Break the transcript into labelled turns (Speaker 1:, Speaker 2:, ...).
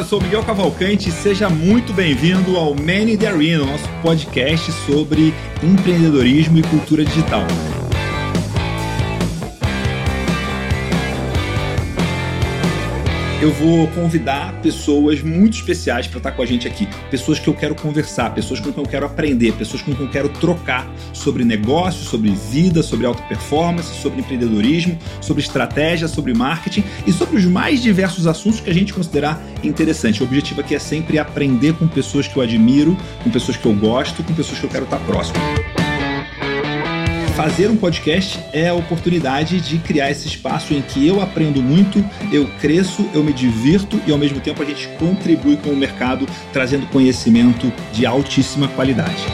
Speaker 1: eu sou Miguel Cavalcante e seja muito bem-vindo ao Man in the Arena, nosso podcast sobre empreendedorismo e cultura digital. Eu vou convidar pessoas muito especiais para estar com a gente aqui. Pessoas que eu quero conversar, pessoas com quem eu quero aprender, pessoas com quem eu quero trocar sobre negócios, sobre vida, sobre alta performance, sobre empreendedorismo, sobre estratégia, sobre marketing e sobre os mais diversos assuntos que a gente considerar interessante. O objetivo aqui é sempre aprender com pessoas que eu admiro, com pessoas que eu gosto, com pessoas que eu quero estar próximo fazer um podcast é a oportunidade de criar esse espaço em que eu aprendo muito, eu cresço, eu me divirto e ao mesmo tempo a gente contribui com o mercado trazendo conhecimento de altíssima qualidade.